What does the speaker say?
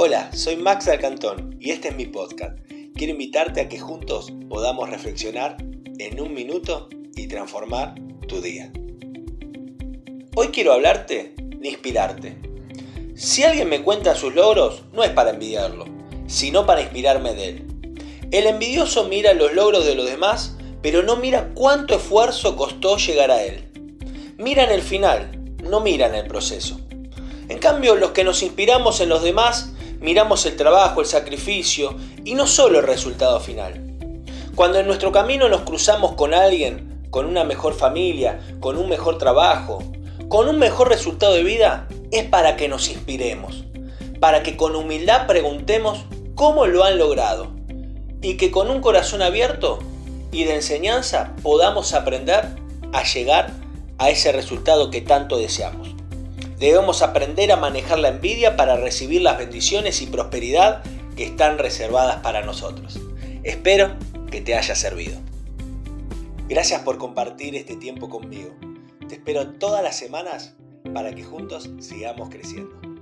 Hola, soy Max Alcantón y este es mi podcast. Quiero invitarte a que juntos podamos reflexionar en un minuto y transformar tu día. Hoy quiero hablarte de inspirarte. Si alguien me cuenta sus logros, no es para envidiarlo, sino para inspirarme de él. El envidioso mira los logros de los demás, pero no mira cuánto esfuerzo costó llegar a él. Mira en el final, no miran el proceso. En cambio, los que nos inspiramos en los demás, miramos el trabajo, el sacrificio y no solo el resultado final. Cuando en nuestro camino nos cruzamos con alguien, con una mejor familia, con un mejor trabajo, con un mejor resultado de vida, es para que nos inspiremos, para que con humildad preguntemos cómo lo han logrado y que con un corazón abierto y de enseñanza podamos aprender a llegar a ese resultado que tanto deseamos. Debemos aprender a manejar la envidia para recibir las bendiciones y prosperidad que están reservadas para nosotros. Espero que te haya servido. Gracias por compartir este tiempo conmigo. Te espero todas las semanas para que juntos sigamos creciendo.